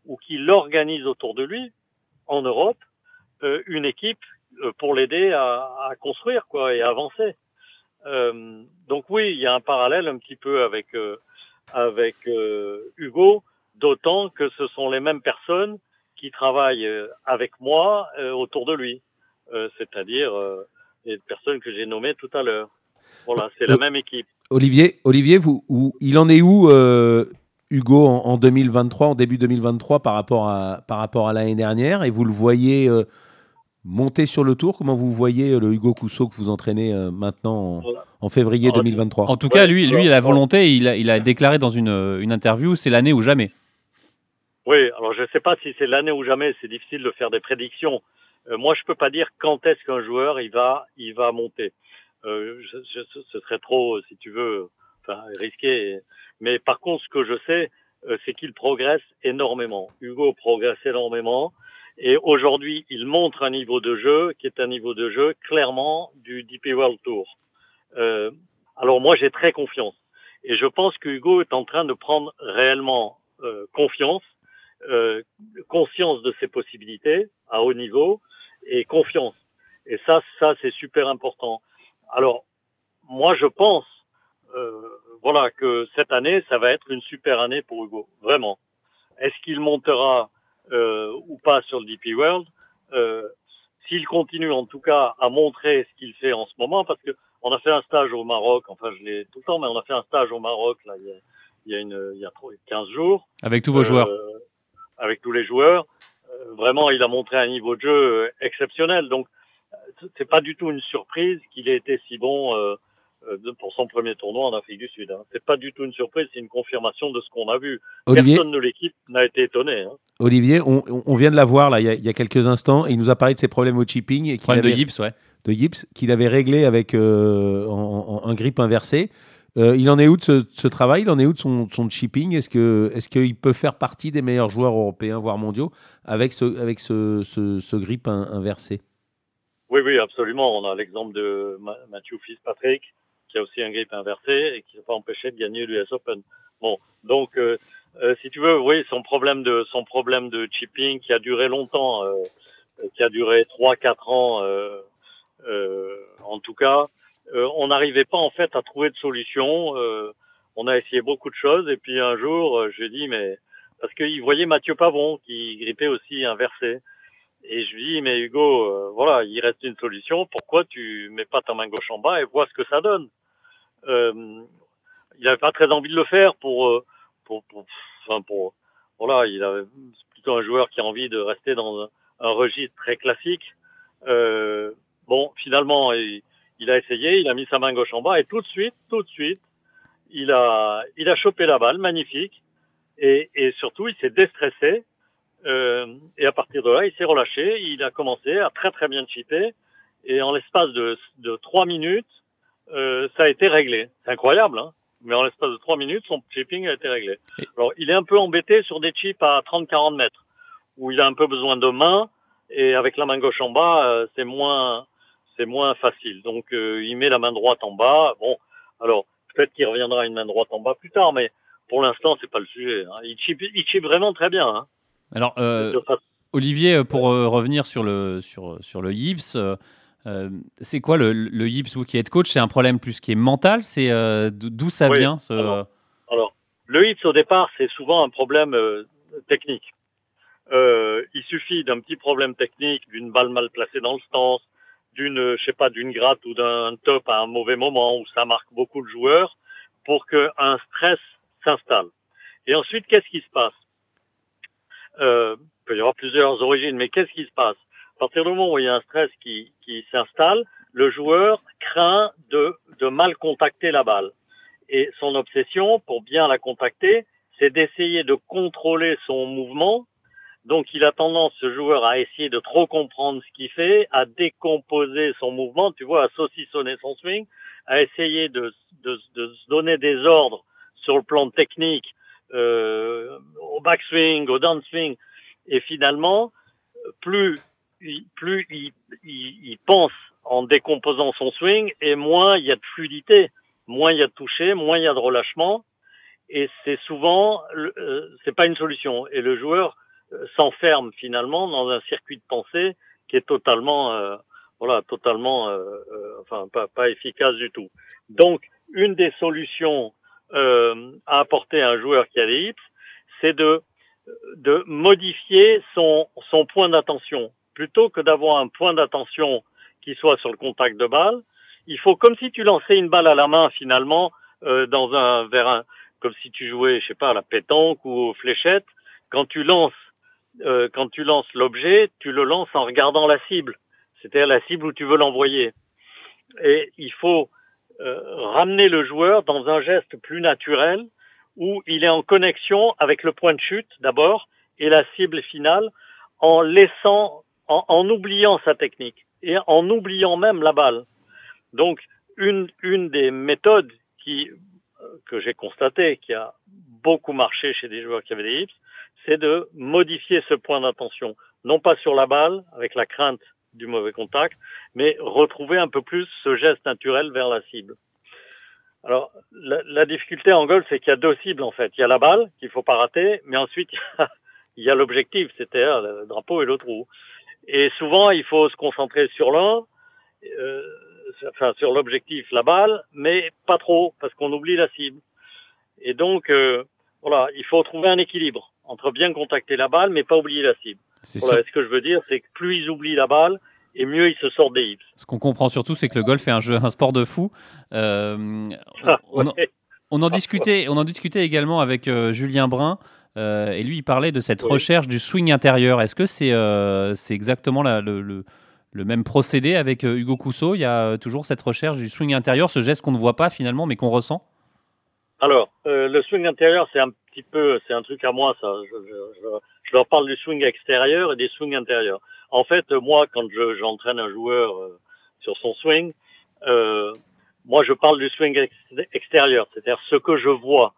ou qu'il l'organise autour de lui en Europe euh, une équipe euh, pour l'aider à, à, construire quoi et à avancer. Euh, donc oui, il y a un parallèle un petit peu avec euh, avec Hugo, d'autant que ce sont les mêmes personnes qui travaillent avec moi autour de lui, c'est-à-dire les personnes que j'ai nommées tout à l'heure. Voilà, c'est la même équipe. Olivier, Olivier, vous, où, il en est où Hugo en, en, 2023, en début 2023 par rapport à par rapport à l'année dernière? Et vous le voyez monter sur le tour? Comment vous voyez euh, le Hugo Cousseau que vous entraînez euh, maintenant en, février 2023 En tout cas, lui, lui, la volonté, il a, il a déclaré dans une, euh, une interview, c'est l'année ou jamais. Oui, alors je ne sais pas si c'est l'année ou jamais, c'est difficile de faire des prédictions. moi, je peux pas dire quand est-ce qu'un joueur il va, il va monter. Euh, je, je, ce serait trop, si tu veux, enfin, risqué. Mais par contre, ce que je sais, c'est qu'il progresse énormément. Hugo progresse énormément. Et aujourd'hui, il montre un niveau de jeu qui est un niveau de jeu clairement du DP World Tour. Euh, alors moi, j'ai très confiance. Et je pense que Hugo est en train de prendre réellement euh, confiance, euh, conscience de ses possibilités à haut niveau et confiance. Et ça, ça c'est super important. Alors, moi, je pense, euh, voilà, que cette année, ça va être une super année pour Hugo, vraiment. Est-ce qu'il montera euh, ou pas sur le DP World? Euh, S'il continue, en tout cas, à montrer ce qu'il fait en ce moment, parce que on a fait un stage au Maroc, enfin, je l'ai tout le temps, mais on a fait un stage au Maroc là, il y a, il y a, une, il y a 15 jours. Avec tous vos joueurs Euh, Avec tous les joueurs. Euh, vraiment, il a montré un niveau de jeu euh, exceptionnel. Donc, c'est pas du tout une surprise qu'il ait été si bon euh, euh, pour son premier tournoi en Afrique du Sud. Hein. C'est pas du tout une surprise, c'est une confirmation de ce qu'on a vu. Olivier, Personne de l'équipe n'a été étonné. Hein. Olivier on, vient de la voir là, il, y a, il y a quelques instants et il nous a parlé de ses problèmes au chipping et qu'il Problème de Gibbs, ouais. de Gibbs qu'il avait réglé avec euh, en, en- un grip inversé. Euh, il en est où de ce, de ce travail? Il en est où de son, son chipping? Est-ce que est-ce qu'il peut faire partie des meilleurs joueurs européens voire mondiaux avec ce avec ce, ce, ce grip in- inversé Oui, oui, absolument. On a l'exemple de Ma- Matthew Fitzpatrick, qui a aussi un grip inversé et qui n'a pas empêché de gagner l'US Open. Bon, donc, euh, euh, si tu veux, oui, son problème de son problème de chipping qui a duré longtemps, euh, euh, qui a duré trois, quatre ans, euh, euh, en tout cas, on n'arrivait pas en fait à trouver de solution. On a essayé beaucoup de choses et puis un jour, je dit, mais parce qu'il voyait Mathieu Pavon qui grippait aussi inversé. Et je lui dis, mais Hugo, euh, voilà, il reste une solution. Pourquoi tu mets pas ta main gauche en bas et vois ce que ça donne euh, Il n'avait pas très envie de le faire pour, euh, pour, pour, enfin pour, voilà, il avait plutôt un joueur qui a envie de rester dans un, un registre très classique. Euh, bon, finalement, il, il a essayé, il a mis sa main gauche en bas et tout de suite, tout de suite, il a, il a chopé la balle, magnifique. Et, et surtout, il s'est déstressé. Euh, et à partir de là, il s'est relâché. Il a commencé à très très bien chipper. Et en l'espace de, de trois minutes, euh, ça a été réglé. C'est incroyable, hein mais en l'espace de trois minutes, son chipping a été réglé. Alors, il est un peu embêté sur des chips à 30-40 mètres, où il a un peu besoin de main, et avec la main gauche en bas, euh, c'est moins, c'est moins facile. Donc, il met la main droite en bas. Bon, alors peut-être qu'il reviendra à une main droite en bas plus tard, mais pour l'instant, c'est pas le sujet. Hein. Il chip, il chip vraiment très bien. Hein. Alors, euh, Olivier, euh, pour euh, revenir sur le, sur, sur le Yips, euh, c'est quoi le, le Yips, vous qui êtes coach C'est un problème plus qui est mental C'est d'o- d'où ça Oui, vient ce... alors, Alors, le hits au départ, c'est souvent un problème technique. Il suffit d'un petit problème technique, d'une balle mal placée dans le stance, d'une, je sais pas, d'une gratte ou d'un top à un mauvais moment où ça marque beaucoup de joueurs, pour qu'un stress s'installe. Et ensuite, qu'est-ce qui se passe? Euh, Il peut y avoir plusieurs origines, mais qu'est-ce qui se passe? À partir du moment où il y a un stress qui, qui s'installe, le joueur craint de, de mal contacter la balle. Et son obsession, pour bien la contacter, c'est d'essayer de contrôler son mouvement. Donc il a tendance, ce joueur, à essayer de trop comprendre ce qu'il fait, à décomposer son mouvement, tu vois, à saucissonner son swing, à essayer de, de, de se donner des ordres sur le plan technique, euh, au backswing, au downswing. Et finalement, plus, plus il, il, il pense en décomposant son swing, et moins il y a de fluidité moins il y a de toucher, moins il y a de relâchement, et c'est souvent, euh, c'est pas une solution. Et le joueur euh, s'enferme finalement dans un circuit de pensée qui est totalement, euh, voilà, totalement, euh, euh, enfin pas, pas efficace du tout. Donc, une des solutions euh, apporter à un joueur qui a des hips, c'est de de modifier son son point d'attention. Plutôt que d'avoir un point d'attention qui soit sur le contact de balle il faut comme si tu lançais une balle à la main finalement euh, dans un vers un comme si tu jouais je sais pas à la pétanque ou aux fléchettes. Quand tu lances euh, quand tu lances l'objet tu le lances en regardant la cible. C'est-à-dire la cible où tu veux l'envoyer. Et il faut ramener le joueur dans un geste plus naturel où il est en connexion avec le point de chute d'abord et la cible finale en laissant en, en oubliant sa technique et en oubliant même la balle donc, une, une des méthodes qui, euh, que j'ai constaté, qui a beaucoup marché chez des joueurs qui avaient des hips, c'est de modifier ce point d'attention. Non pas sur la balle, avec la crainte du mauvais contact, mais retrouver un peu plus ce geste naturel vers la cible. Alors, la, difficulté en golf, c'est qu'il y a deux cibles en fait. Il y a la balle qu'il faut pas rater, mais ensuite <laughs> il y a l'objectif, c'est-à-dire le drapeau et le trou. Et souvent, il faut se concentrer sur l'un, euh, enfin sur l'objectif, la balle, mais pas trop parce qu'on oublie la cible. Et donc, euh, voilà, il faut trouver un équilibre entre bien contacter la balle, mais pas oublier la cible. Voilà, ce que je veux dire, c'est que plus ils oublient la balle, et mieux ils se sortent des hips. Ce qu'on comprend surtout, c'est que le golf est un jeu, un sport de fou. Euh, ah, on, en discutait, on en discutait également avec euh, Julien Brun. Euh, et lui, il parlait de cette recherche du swing intérieur. Est-ce que c'est c'est exactement la, le, le, même procédé avec Hugo Cousseau? Il y a toujours cette recherche du swing intérieur, ce geste qu'on ne voit pas finalement, mais qu'on ressent? Alors, le swing intérieur, c'est un petit peu, c'est un truc à moi, ça. Je, je, je, leur parle du swing extérieur et des swings intérieurs. En fait, moi, quand j'entraîne un joueur euh, sur son swing, euh, moi, je parle du swing extérieur, c'est-à-dire ce que je vois.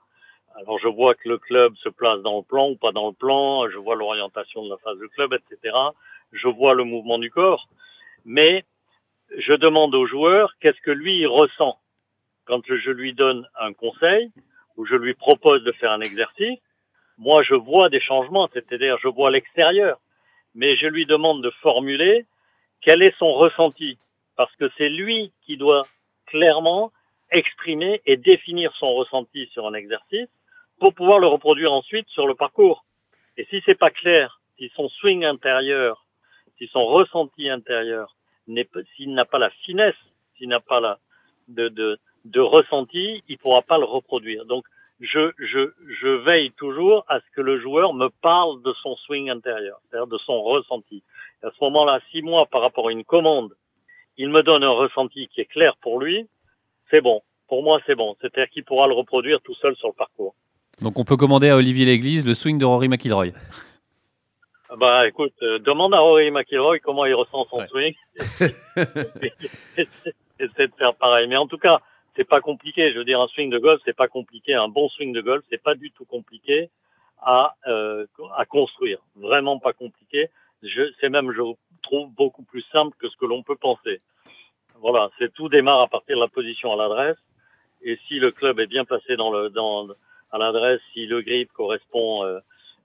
Alors, je vois que le club se place dans le plan ou pas dans le plan, je vois l'orientation de la phase du club, etc. Je vois le mouvement du corps, mais je demande au joueur qu'est-ce que lui il ressent quand je lui donne un conseil ou je lui propose de faire un exercice. Moi, je vois des changements, c'est-à-dire je vois l'extérieur mais je lui demande de formuler quel est son ressenti, parce que c'est lui qui doit clairement exprimer et définir son ressenti sur un exercice pour pouvoir le reproduire ensuite sur le parcours. Et si c'est pas clair, si son swing intérieur, si son ressenti intérieur s'il n'a pas la finesse, s'il n'a pas la de, de, de ressenti, il pourra pas le reproduire. Donc je, je, je veille toujours à ce que le joueur me parle de son swing intérieur, c'est-à-dire de son ressenti. à ce moment-là, six mois par rapport à une commande, il me donne un ressenti qui est clair pour lui, c'est bon. Pour moi, c'est bon. C'est-à-dire qu'il pourra le reproduire tout seul sur le parcours. Donc on peut commander à Olivier Léglise le swing de Rory McIlroy. Bah écoute, euh, demande à Rory McIlroy comment il ressent son swing. <laughs> <laughs> Essaie de faire pareil. Mais en tout cas, c'est pas compliqué. Je veux dire, un swing de golf, c'est pas compliqué. Un bon swing de golf, c'est pas du tout compliqué à euh, à construire. Vraiment pas compliqué. C'est même, je trouve, beaucoup plus simple que ce que l'on peut penser. Voilà, c'est tout démarre à partir de la position à l'adresse. Et si le club est bien placé à l'adresse, si le grip correspond euh,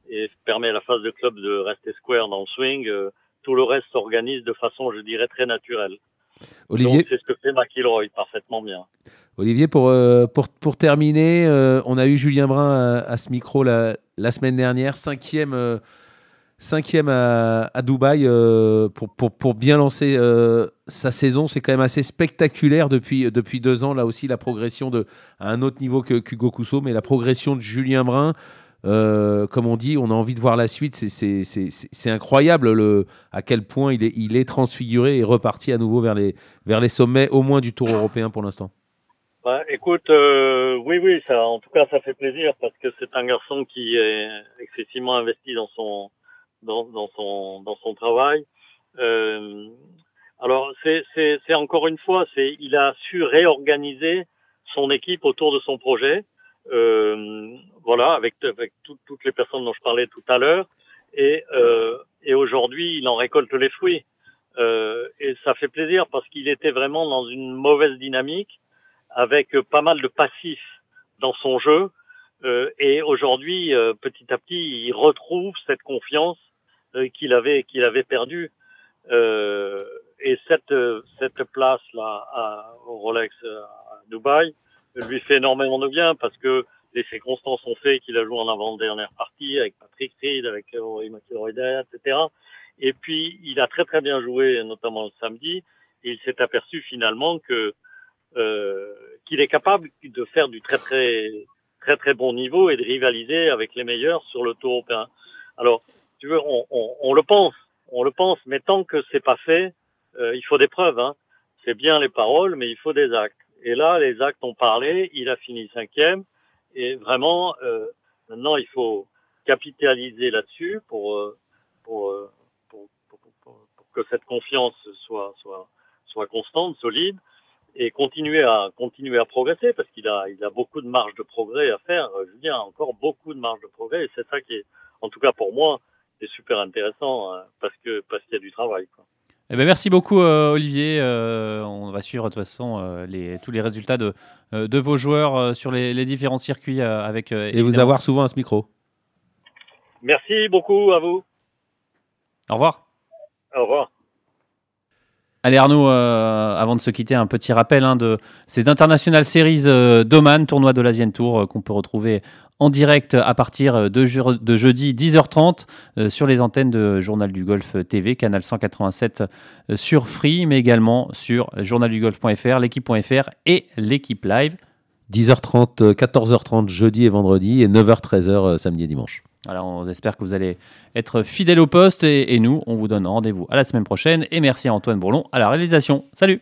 et permet à la phase de club de rester square dans le swing, euh, tout le reste s'organise de façon, je dirais, très naturelle. Olivier, c'est ce que fait McIlroy parfaitement bien. Olivier, pour, euh, pour, pour, terminer, euh, on a eu Julien Brun à, ce micro la, la, semaine dernière, cinquième, euh, cinquième à, à Dubaï pour, pour, pour, bien lancer sa saison. C'est quand même assez spectaculaire depuis, depuis deux ans. Là aussi, la progression de, à un autre niveau que Hugo Cousseau, mais la progression de Julien Brun. Comme on dit, on a envie de voir la suite. C'est incroyable le, à quel point il est, il est transfiguré et reparti à nouveau vers les, vers les sommets, au moins du Tour européen pour l'instant. Bah, écoute, euh, oui, oui, ça, en tout cas, ça fait plaisir parce que c'est un garçon qui est excessivement investi dans son, dans, son, dans son travail. Euh, alors, c'est, encore une fois, il a su réorganiser son équipe autour de son projet. Euh, voilà, avec, avec toutes les personnes dont je parlais tout à l'heure. Et, euh, et aujourd'hui, il en récolte les fruits. Euh, et ça fait plaisir parce qu'il était vraiment dans une mauvaise dynamique avec pas mal de passifs dans son jeu. Euh, et aujourd'hui, euh, petit à petit, il retrouve cette confiance qu'il avait avait perdue. Et cette cette place là au Rolex à Dubaï lui fait énormément de bien parce que les circonstances ont fait qu'il a joué en avant-dernière partie avec Patrick Reed, avec Rory McIlroy etc. Et puis il a très très bien joué, notamment le samedi. Et il s'est aperçu finalement que euh, qu'il est capable de faire du très très très très bon niveau et de rivaliser avec les meilleurs sur le tour européen. Alors, tu veux, on, on, on le pense, on le pense, mais tant que c'est pas fait, euh, il faut des preuves. Hein. C'est bien les paroles, mais il faut des actes. Et là, les actes ont parlé. Il a fini cinquième, et vraiment, euh, maintenant, il faut capitaliser là-dessus pour, euh, pour, pour, pour, pour, que cette confiance soit soit soit constante, solide et continuer à continuer à progresser parce qu'il a il a beaucoup de marge de progrès à faire. Euh, Julien a encore beaucoup de marge de progrès et c'est ça qui est, en tout cas pour moi, est super intéressant hein, parce que parce qu'il y a du travail. Quoi. Eh ben, merci beaucoup Olivier. on va suivre de toute façon les, tous les résultats de, de vos joueurs sur les, les, différents circuits avec. Et vous avoir souvent à ce micro. Merci beaucoup à vous. Au revoir. Au revoir. Allez Arnaud, euh, avant de se quitter, un petit rappel hein, de ces International Series euh, d'Oman, tournoi de l'Asian Tour, euh, qu'on peut retrouver en direct à partir de, jeudi 10h30 sur les antennes de Journal du Golf TV, canal 187 sur Free, mais également sur journaldugolf.fr, l'équipe.fr et l'équipe live. 10h30, 14h30 jeudi et vendredi et 9h, 13h samedi et dimanche. Alors, on espère que vous allez être fidèle au poste et, et nous, on vous donne rendez-vous à la semaine prochaine. Et merci à Antoine Bourlon à la réalisation. Salut